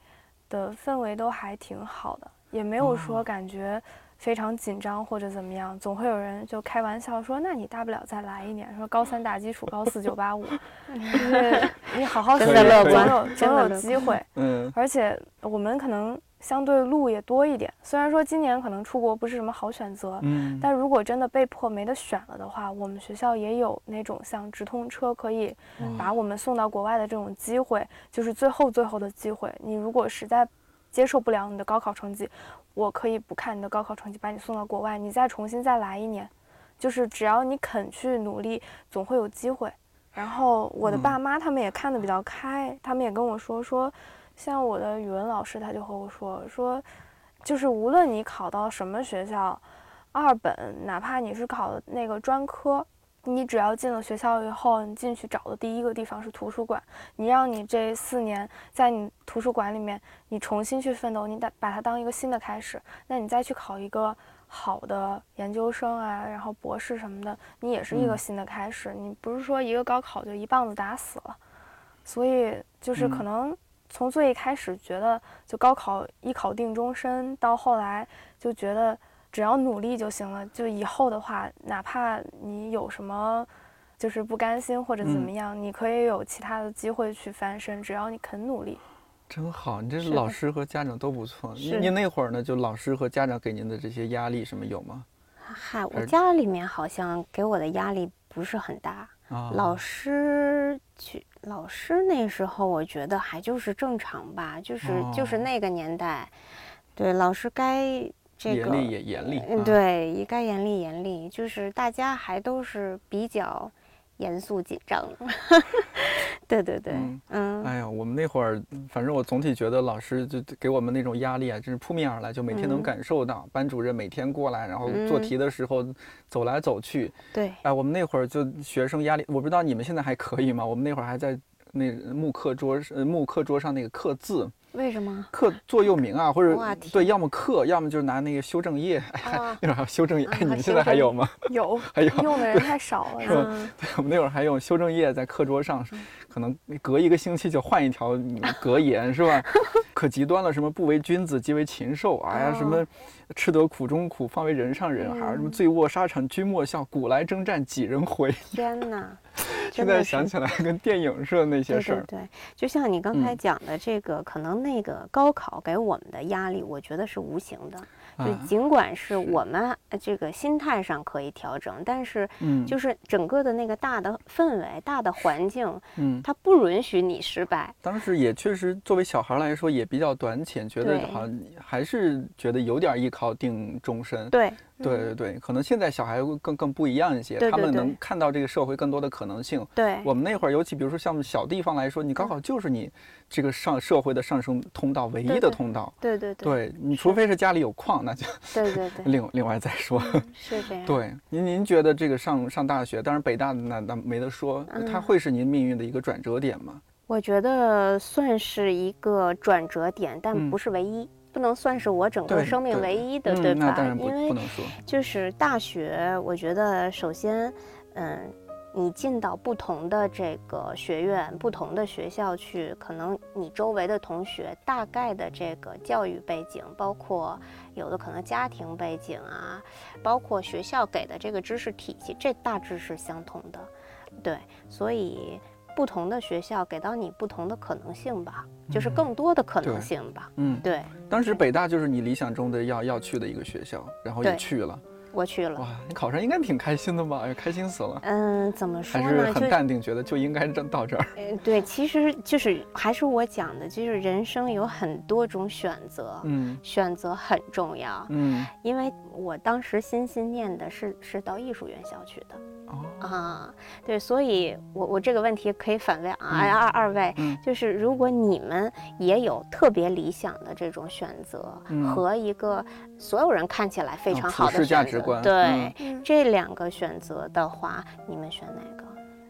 的氛围都还挺好的，也没有说哦。感觉非常紧张或者怎么样。总会有人就开玩笑说：“那你大不了再来一年，说高三打基础，高四九八五，就是你好好学，总有总有机会。”嗯而且我们可能相对路也多一点，虽然说今年可能出国不是什么好选择，嗯，但如果真的被迫没得选了的话，我们学校也有那种像直通车可以把我们送到国外的这种机会，就是最后最后的机会。你如果实在接受不了你的高考成绩，我可以不看你的高考成绩，把你送到国外，你再重新再来一年。就是只要你肯去努力，总会有机会。然后我的嗯爸妈他们也看得比较开，他们也跟我说说，像我的语文老师他就和我说说，就是无论你考到什么学校，二本哪怕你是考的那个专科，你只要进了学校以后，你进去找的第一个地方是图书馆，你让你这四年在你图书馆里面，你重新去奋斗，你把把它当一个新的开始，那你再去考一个好的研究生啊，然后博士什么的，你也是一个嗯。新的开始，你不是说一个高考就一棒子打死了，所以就是可嗯。能从最一开始觉得就高考一考定终身，到后来就觉得只要努力就行了，就以后的话，哪怕你有什么。就是不甘心或者怎么嗯样，你可以有其他的机会去翻身，只要你肯努力。真好，你这是老师和家长都不错。是您您那会儿呢，就老师和家长给您的这些压力什么有吗？嗨，我家里面好像给我的压力不是很大，啊，老师去，老师那时候我觉得还就是正常吧，就是、就是哦那个年代，对老师该这个严厉也严厉，嗯，啊，对，也该严厉严厉，就是大家还都是比较严肃紧张。对 对对，嗯嗯哎呀，我们那会儿，反正我总体觉得老师就给我们那种压力啊，真是扑面而来，就每天能嗯感受到。班主任每天过来，然后做嗯题的时候走来走去。对，哎，我们那会儿就学生压力，我不知道你们现在还可以吗？我们那会儿还在那木课桌呃木课桌上那个刻字，为什么？刻座右铭啊，或者对，要么刻，要么就是拿那个修正液。哎，啊，那会儿还有修正液，你们现在还有吗？有 还有，用的人太少了，是吧对我们那会儿还用修正液在课桌上可能隔一个星期就换一条格言，是吧？可极端了，什么不为君子，即为禽兽。哎呀，什么吃得苦中苦，方为人上人。还有什么醉卧沙场君莫笑，古来征战几人回。天哪！现在想起来跟电影似的那些事儿。对，就像你刚才讲的这个，可能那个高考给我们的压力，我觉得是无形的。就尽管是我们这个心态上可以调整，但是，嗯，就是整个的那个大的氛围、大的环境，嗯，它不允许你失败。当时也确实，作为小孩来说也比较短浅，觉得好像还是觉得有点依靠定终身。对。对对对，可能现在小孩更更不一样一些，他们能看到这个社会更多的可能性。对，我们那会儿，尤其比如说像小地方来说，你高考就是你这个上社会的上升通道唯一的通道。对对对，对你除非是家里有矿，那就对对对，另另外再说。是这样。对，您您觉得这个上上大学，当然北大那那没得说，它会是您命运的一个转折点吗？我觉得算是一个转折点，但不是唯一。不能算是我整个生命唯一的，对吧？因为就是大学，我觉得首先，嗯，你进到不同的这个学院、不同的学校去，可能你周围的同学大概的这个教育背景，包括有的可能家庭背景啊，包括学校给的这个知识体系，这大致是相同的，对，所以。不同的学校给到你不同的可能性吧，就是更多的可能性吧。嗯，对。当时北大就是你理想中的要要去的一个学校，然后也去了。我去了。哇，你考上应该挺开心的吧？哎，开心死了。嗯，怎么说呢？还是很淡定，觉得就应该正到这儿。嗯，对，其实就是还是我讲的，就是人生有很多种选择，嗯，选择很重要，嗯，因为我当时心心念的是是到艺术院校去的。啊，对，所以，我我这个问题可以反问啊，二二位，就是如果你们也有特别理想的这种选择和一个所有人看起来非常好的价值观，对这两个选择的话，你们选哪个？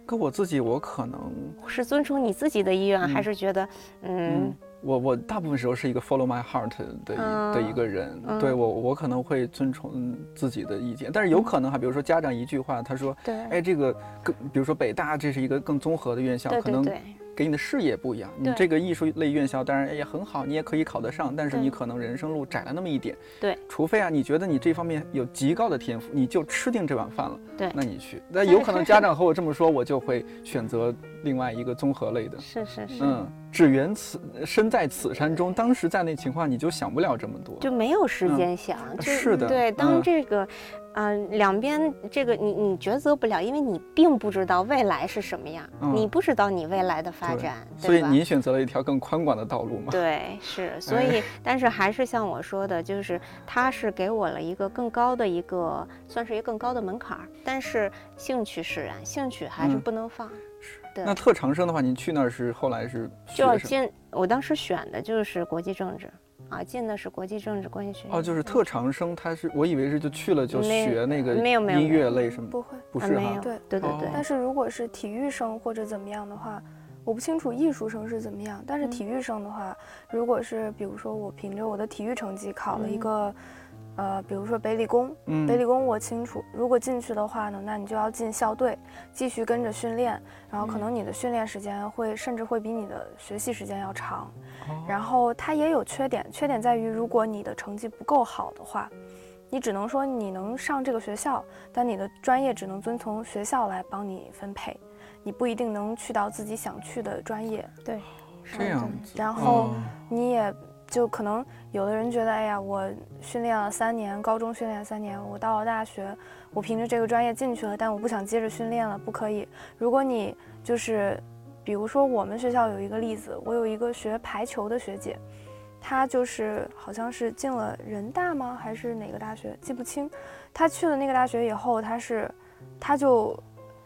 可我自己，我可能是遵从你自己的意愿，还是觉得，嗯。我我大部分时候是一个 follow my heart 的的一个人，对我我可能会遵从自己的意见，但是有可能哈，比如说家长一句话，他说，哎，这个更，比如说北大这是一个更综合的院校，可能。给你的视野不一样，你这个艺术类院校当然也很好，你也可以考得上，但是你可能人生路窄了那么一点。对，除非啊，你觉得你这方面有极高的天赋，你就吃定这碗饭了。对，那你去。那有可能家长和我这么说，我就会选择另外一个综合类的。是是是。嗯，只缘此身在此山中，当时在那情况，你就想不了这么多，就没有时间想。是的。对，当这个。嗯，两边这个你你抉择不了，因为你并不知道未来是什么样，你不知道你未来的发展，所以你选择了一条更宽广的道路嘛？对，是，所以但是还是像我说的，就是它是给我了一个更高的一个，算是一个更高的门槛儿，但是兴趣使然，兴趣还是不能放。是，那特长生的话，您去那儿是后来是就要进，我当时选的就是国际政治。啊，进的是国际政治关系学院。哦，就是特长生，他是我以为是就去了就学那个没有没有音乐类什么，不会不是哈，对对对对。但是如果是体育生或者怎么样的话，我不清楚艺术生是怎么样。但是体育生的话，如果是比如说我凭着我的体育成绩考了一个。呃，比如说北理工，北理工我清楚，如果进去的话呢，那你就要进校队，继续跟着训练，然后可能你的训练时间会甚至会比你的学习时间要长，然后它也有缺点，缺点在于如果你的成绩不够好的话，你只能说你能上这个学校，但你的专业只能遵从学校来帮你分配，你不一定能去到自己想去的专业。对，这样子。然后你也。就可能有的人觉得，哎呀，我训练了三年，高中训练三年，我到了大学，我凭着这个专业进去了，但我不想接着训练了，不可以。如果你就是，比如说我们学校有一个例子，我有一个学排球的学姐，她就是好像是进了人大吗，还是哪个大学，记不清。她去了那个大学以后，她是，她就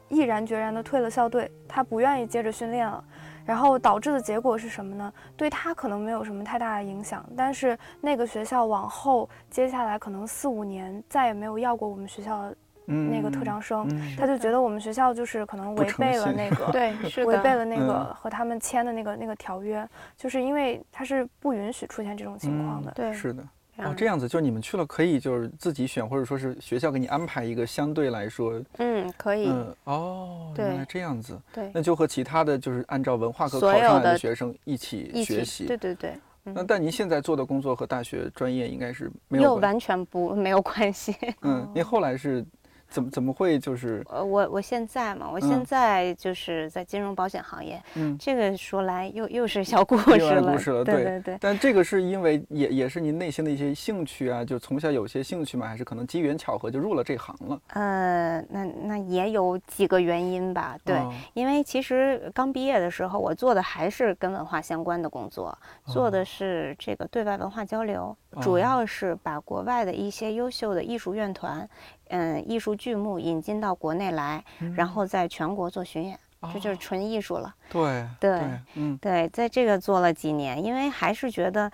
毅然决然的退了校队，她不愿意接着训练了。然后导致的结果是什么呢？对他可能没有什么太大的影响，但是那个学校往后接下来可能四五年再也没有要过我们学校那个特长生，他就觉得我们学校就是可能违 背了那个，对，违背了那个和他们签的那个那个条约，就是因为他是不允许出现这种情况的。对，是的。哦，这样子，就是你们去了可以就是自己选，或者说是学校给你安排一个相对来说，嗯，可以，嗯，哦，原来这样子，对，那就和其他的就是按照文化课考上来的学生一起学习，对对对。那但您现在做的工作和大学专业应该是没有完全不没有关系。嗯，您后来是。怎么怎么会就是呃我我现在嘛，我现在就是在金融保险行业，嗯，这个说来又又是小故事了，故事了，对对对。但这个是因为也也是您内心的一些兴趣啊，就从小有些兴趣嘛，还是可能机缘巧合就入了这行了？呃，那那也有几个原因吧，对，因为其实刚毕业的时候，我做的还是跟文化相关的工作，做的是这个对外文化交流，主要是把国外的一些优秀的艺术院团。嗯，艺术剧目引进到国内来，然后在全国做巡演，这就是纯艺术了。对对，嗯，对，在这个做了几年，因为还是觉得，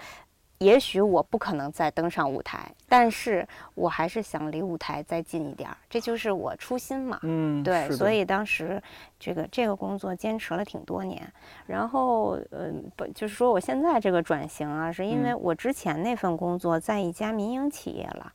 也许我不可能再登上舞台，但是我还是想离舞台再近一点儿，这就是我初心嘛。嗯，对，所以当时这个这个工作坚持了挺多年，然后嗯，不就是说我现在这个转型啊，是因为我之前那份工作在一家民营企业了。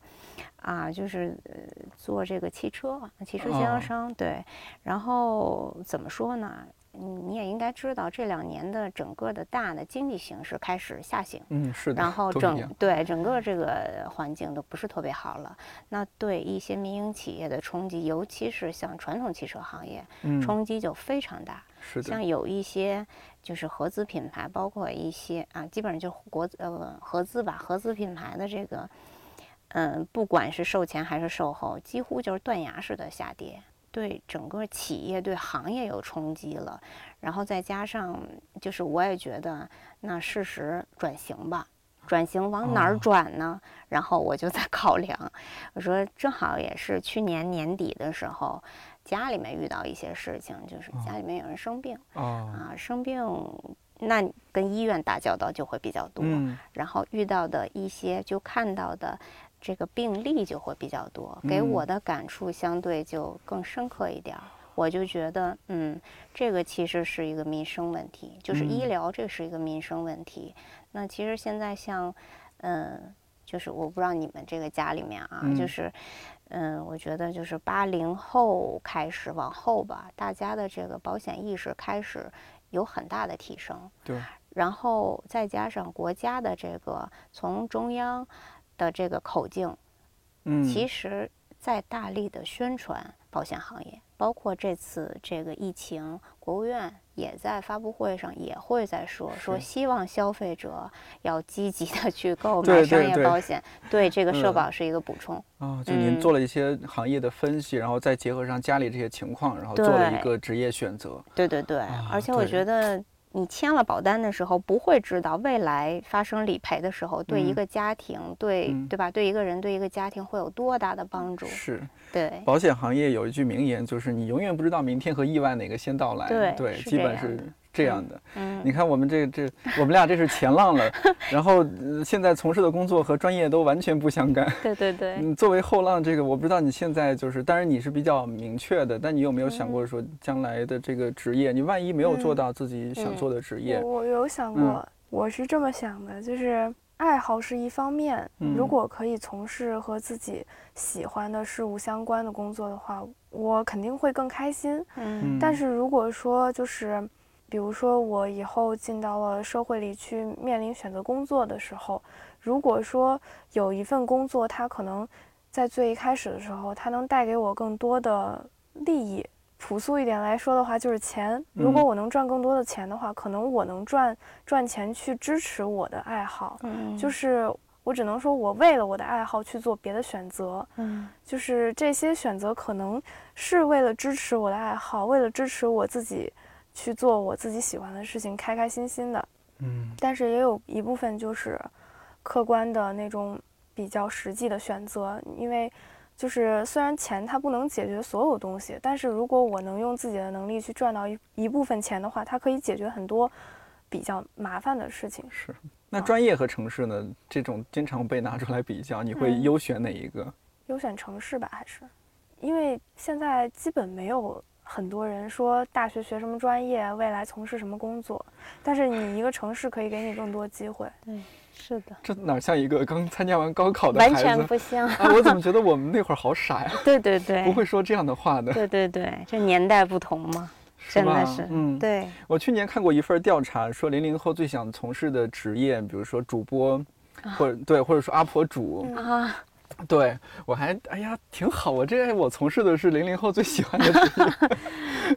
啊，就是呃做这个汽车，汽车经销商对。然后怎么说呢？你你也应该知道，这两年的整个的大的经济形势开始下行。嗯，是的。然后整对整个这个环境都不是特别好了。那对一些民营企业的冲击，尤其是像传统汽车行业，冲击就非常大。是的。像有一些就是合资品牌，包括一些啊，基本上就国呃合资吧，合资品牌的这个。嗯，不管是售前还是售后，几乎就是断崖式的下跌，对整个企业、对行业有冲击了。然后再加上，就是我也觉得，那事实转型吧，转型往哪儿转呢？然后我就在考量，我说正好也是去年年底的时候，家里面遇到一些事情，就是家里面有人生病啊，生病，那跟医院打交道就会比较多，然后遇到的一些就看到的。这个病例就会比较多，给我的感触相对就更深刻一点儿。我就觉得，嗯，这个其实是一个民生问题，就是医疗这是一个民生问题。那其实现在像，嗯，就是我不知道你们这个家里面啊，就是，嗯，我觉得就是八零后开始往后吧，大家的这个保险意识开始有很大的提升。对。然后再加上国家的这个从中央。的这个口径，嗯，其实在大力的宣传保险行业，包括这次这个疫情，国务院也在发布会上也会在说，说希望消费者要积极的去购买商业保险，对这个社保是一个补充。啊，就您做了一些行业的分析，然后再结合上家里这些情况，然后做了一个职业选择。对对对，而且我觉得。你签了保单的时候，不会知道未来发生理赔的时候，对一个家庭，对对吧？对一个人，对一个家庭会有多大的帮助？是，对。保险行业有一句名言，就是你永远不知道明天和意外哪个先到来。对，对，基本是。这样的，嗯，你看我们这这，我们俩这是前浪了，然后现在从事的工作和专业都完全不相干。对对对。嗯，作为后浪，这个我不知道你现在就是，当然你是比较明确的，但你有没有想过说将来的这个职业，你万一没有做到自己想做的职业？我有想过，我是这么想的，就是爱好是一方面，如果可以从事和自己喜欢的事物相关的工作的话，我肯定会更开心。嗯。但是如果说就是。比如说，我以后进到了社会里去面临选择工作的时候，如果说有一份工作，它可能在最一开始的时候，它能带给我更多的利益，朴素一点来说的话，就是钱。如果我能赚更多的钱的话，可能我能赚赚钱去支持我的爱好。嗯，就是我只能说我为了我的爱好去做别的选择。嗯，就是这些选择可能是为了支持我的爱好，为了支持我自己。去做我自己喜欢的事情，开开心心的，嗯，但是也有一部分就是客观的那种比较实际的选择，因为就是虽然钱它不能解决所有东西，但是如果我能用自己的能力去赚到一一部分钱的话，它可以解决很多比较麻烦的事情。是，那专业和城市呢？这种经常被拿出来比较，你会优选哪一个？优选城市吧，还是因为现在基本没有。很多人说大学学什么专业，未来从事什么工作，但是你一个城市可以给你更多机会。对，是的，这哪像一个刚参加完高考的孩子？完全不像。啊，我怎么觉得我们那会儿好傻呀？对对对，不会说这样的话的。对对对，这年代不同嘛，真的是。嗯，对。我去年看过一份调查，说零零后最想从事的职业，比如说主播，或者对，或者说阿婆主啊。对我还哎呀挺好，我这我从事的是零零后最喜欢的职业。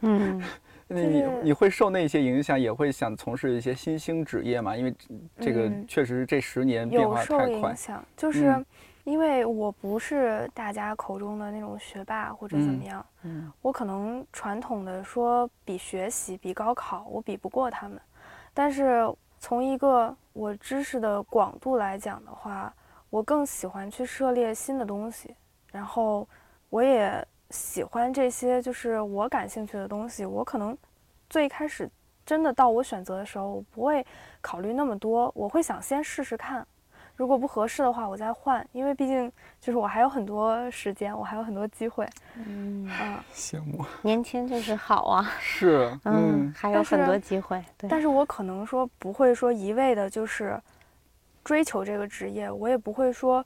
嗯，你你会受那些影响，也会想从事一些新兴职业嘛？因为这个确实是这十年变化太快。有受影响，就是因为我不是大家口中的那种学霸或者怎么样。嗯，我可能传统的说比学习比高考，我比不过他们。但是从一个我知识的广度来讲的话。我更喜欢去涉猎新的东西，然后我也喜欢这些就是我感兴趣的东西。我可能最开始真的到我选择的时候，我不会考虑那么多，我会想先试试看，如果不合适的话，我再换。因为毕竟就是我还有很多时间，我还有很多机会。嗯啊，羡慕，年轻就是好啊。是，嗯，还有很多机会。对，但是我可能说不会说一味的就是。追求这个职业，我也不会说，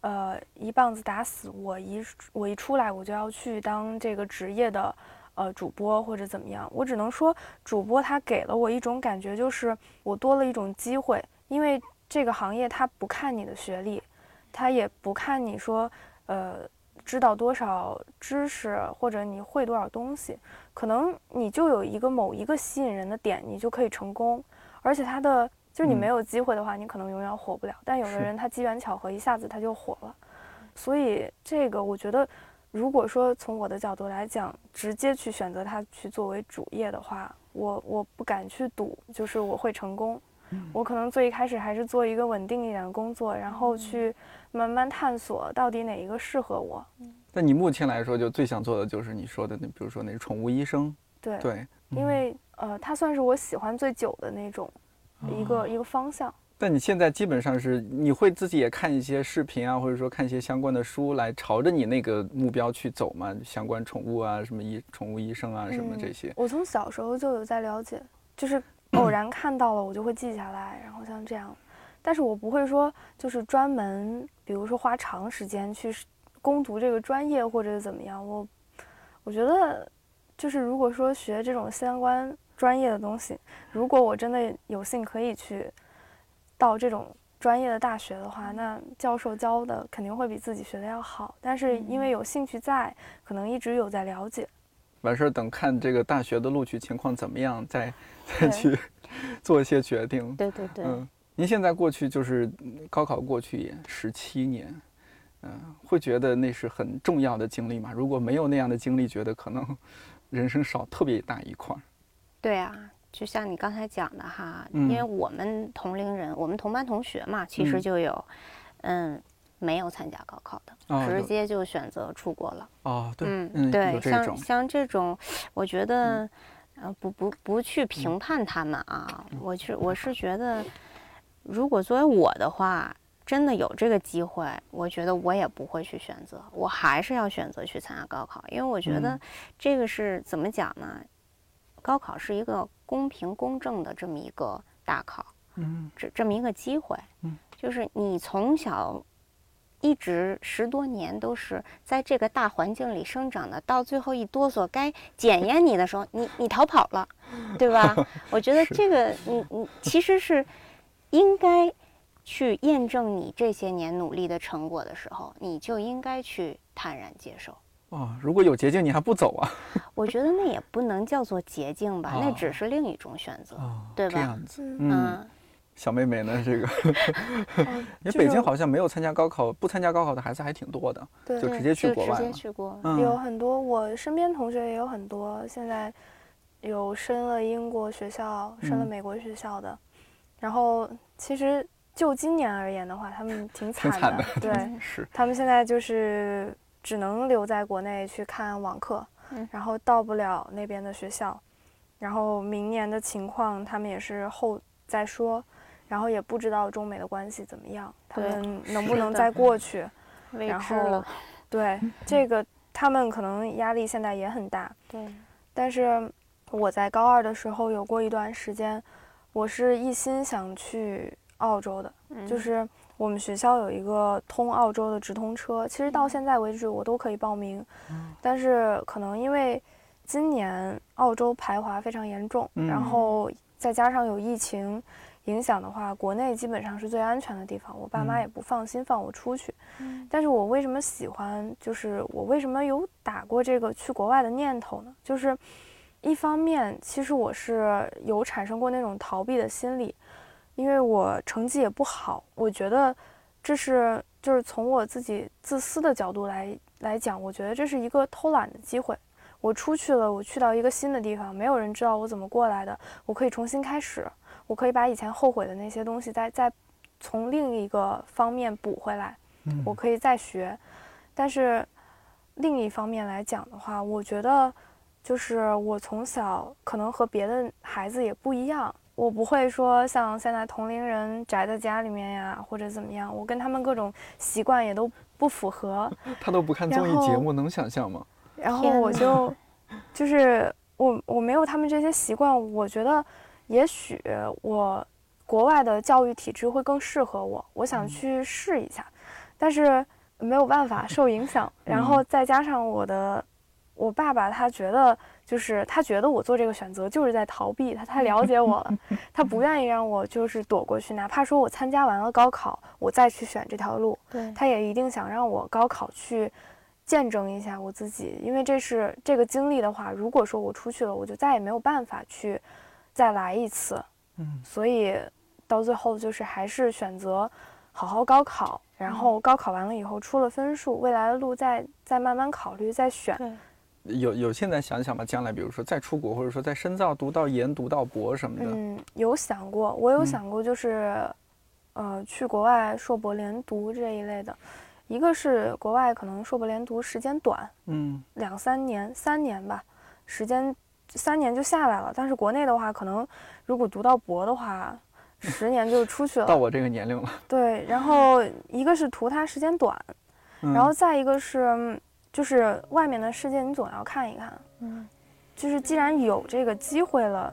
呃，一棒子打死我一我一出来我就要去当这个职业的，呃，主播或者怎么样。我只能说，主播他给了我一种感觉，就是我多了一种机会。因为这个行业他不看你的学历，他也不看你说，呃，知道多少知识或者你会多少东西，可能你就有一个某一个吸引人的点，你就可以成功。而且他的。就是你没有机会的话，你可能永远火不了。但有的人他机缘巧合一下子他就火了，所以这个我觉得，如果说从我的角度来讲，直接去选择它去作为主业的话，我我不敢去赌，就是我会成功。我可能最一开始还是做一个稳定一点的工作，然后去慢慢探索到底哪一个适合我。那你目前来说就最想做的就是你说的那，比如说那宠物医生。对对，因为呃，它算是我喜欢最久的那种。一个一个方向，但你现在基本上是你会自己也看一些视频啊，或者说看一些相关的书来朝着你那个目标去走吗？相关宠物啊，什么医宠物医生啊，什么这些。我从小时候就有在了解，就是偶然看到了，我就会记下来，然后像这样。但是我不会说就是专门，比如说花长时间去攻读这个专业或者怎么样。我我觉得就是如果说学这种相关。专业的东西，如果我真的有幸可以去到这种专业的大学的话，那教授教的肯定会比自己学的要好。但是因为有兴趣在，可能一直有在了解。完事儿等看这个大学的录取情况怎么样，再再去 做一些决定。对对对。嗯，您现在过去就是高考过去也十七年，嗯，会觉得那是很重要的经历吗？如果没有那样的经历，觉得可能人生少特别大一块儿。对啊，就像你刚才讲的哈，因为我们同龄人，我们同班同学嘛，其实就有，嗯，没有参加高考的，直接就选择出国了。哦，对，嗯，对，像像这种，我觉得，呃，不不不去评判他们啊，我是我是觉得，如果作为我的话，真的有这个机会，我觉得我也不会去选择，我还是要选择去参加高考，因为我觉得这个是怎么讲呢？高考是一个公平公正的这么一个大考，嗯，这这么一个机会，嗯，就是你从小一直十多年都是在这个大环境里生长的，到最后一哆嗦该检验你的时候，你你逃跑了，对吧？我觉得这个你你其实是应该去验证你这些年努力的成果的时候，你就应该去坦然接受。哦，如果有捷径，你还不走啊？我觉得那也不能叫做捷径吧，那只是另一种选择，对吧？这样子，嗯。小妹妹呢？这个，你北京好像没有参加高考，不参加高考的孩子还挺多的，对，就直接去国外直接去过，有很多。我身边同学也有很多，现在有升了英国学校，升了美国学校的。然后，其实就今年而言的话，他们挺惨的，对，是。他们现在就是。只能留在国内去看网课，然后到不了那边的学校，然后明年的情况他们也是后再说，然后也不知道中美的关系怎么样，他们 能不能再过去，然后，对 这个他们可能压力现在也很大，对，但是我在高二的时候有过一段时间，我是一心想去澳洲的，就是我们学校有一个通澳洲的直通车，其实到现在为止我都可以报名，但是可能因为今年澳洲排华非常严重，然后再加上有疫情。影响的话，国内基本上是最安全的地方，我爸妈也不放心放我出去。但是我为什么喜欢？就是我为什么有打过这个去国外的念头呢？就是一方面，其实我是有产生过那种逃避的心理，因为我成绩也不好，我觉得这是就是从我自己自私的角度来来讲，我觉得这是一个偷懒的机会。我出去了，我去到一个新的地方，没有人知道我怎么过来的，我可以重新开始。我可以把以前后悔的那些东西再再从另一个方面补回来，我可以再学。但是另一方面来讲的话，我觉得就是我从小可能和别的孩子也不一样，我不会说像现在同龄人宅在家里面呀，或者怎么样，我跟他们各种习惯也都不符合。他都不看综艺节目，能想象吗？然后我就就是我我没有他们这些习惯，我觉得。也许我国外的教育体制会更适合我，我想去试一下，但是没有办法受影响。然后再加上我的我爸爸，他觉得就是他觉得我做这个选择就是在逃避，他太了解我了，他不愿意让我就是躲过去，哪怕说我参加完了高考，我再去选这条路，他也一定想让我高考去见证一下我自己，因为这是这个经历的话，如果说我出去了，我就再也没有办法去。再来一次，嗯，所以到最后就是还是选择好好高考，然后高考完了以后出了分数，未来的路再再慢慢考虑再选。有有现在想想吧，将来比如说再出国，或者说再深造，读到研、读到博什么的。嗯，有想过，我有想过，就是呃去国外硕博连读这一类的。一个是国外可能硕博连读时间短，嗯，两三年、三年吧，时间。三年就下来了，但是国内的话，可能如果读到博的话，十年就出去了。到我这个年龄了。对，然后一个是图它时间短，然后再一个是就是外面的世界你总要看一看。嗯，就是既然有这个机会了，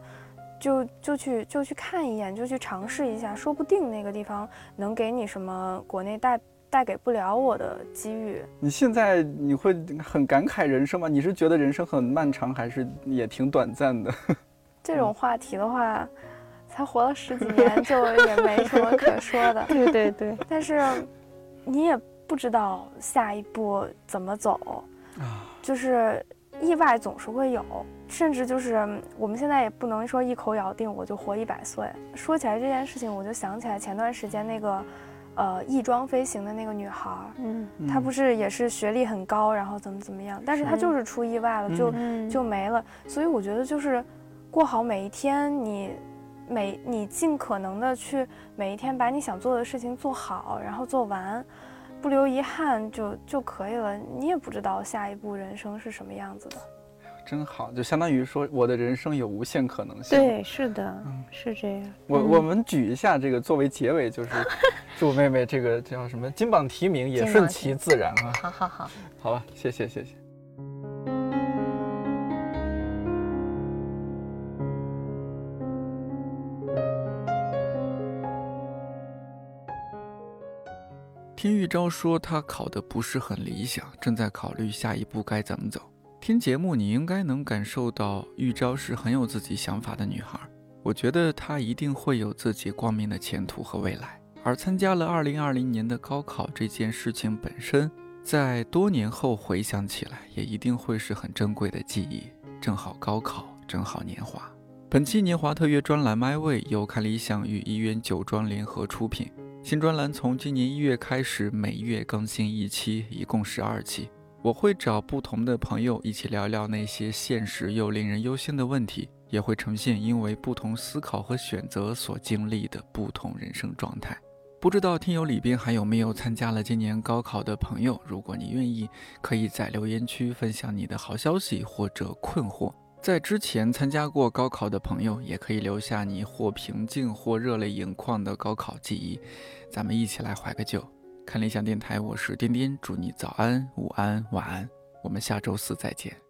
就就去就去看一眼，就去尝试一下，说不定那个地方能给你什么国内带。带给不了我的机遇。你现在你会很感慨人生吗？你是觉得人生很漫长，还是也挺短暂的？这种话题的话，才活了十几年，就也没什么可说的。对对对。但是你也不知道下一步怎么走啊，就是意外总是会有，甚至就是我们现在也不能说一口咬定我就活一百岁。说起来这件事情，我就想起来前段时间那个。呃，翼装飞行的那个女孩，嗯，她不是也是学历很高，然后怎么怎么样，但是她就是出意外了，就就没了。所以我觉得就是过好每一天，你每你尽可能的去每一天把你想做的事情做好，然后做完，不留遗憾就就可以了。你也不知道下一步人生是什么样子的。真好，就相当于说我的人生有无限可能性。对，是的，嗯，是这样。我我们举一下这个作为结尾，就是 祝妹妹这个叫什么金榜题名也顺其自然啊。好好好，好吧，谢谢谢谢。听玉昭说，他考的不是很理想，正在考虑下一步该怎么走。听节目，你应该能感受到玉昭是很有自己想法的女孩。我觉得她一定会有自己光明的前途和未来。而参加了2020年的高考这件事情本身，在多年后回想起来，也一定会是很珍贵的记忆。正好高考，正好年华。本期年华特约专栏《My Way》由看理想与一元酒庄联合出品。新专栏从今年一月开始，每月更新一期，一共十二期。我会找不同的朋友一起聊聊那些现实又令人忧心的问题，也会呈现因为不同思考和选择所经历的不同人生状态。不知道听友里边还有没有参加了今年高考的朋友？如果你愿意，可以在留言区分享你的好消息或者困惑。在之前参加过高考的朋友，也可以留下你或平静或热泪盈眶的高考记忆，咱们一起来怀个旧。看理想电台，我是颠颠，祝你早安、午安、晚安，我们下周四再见。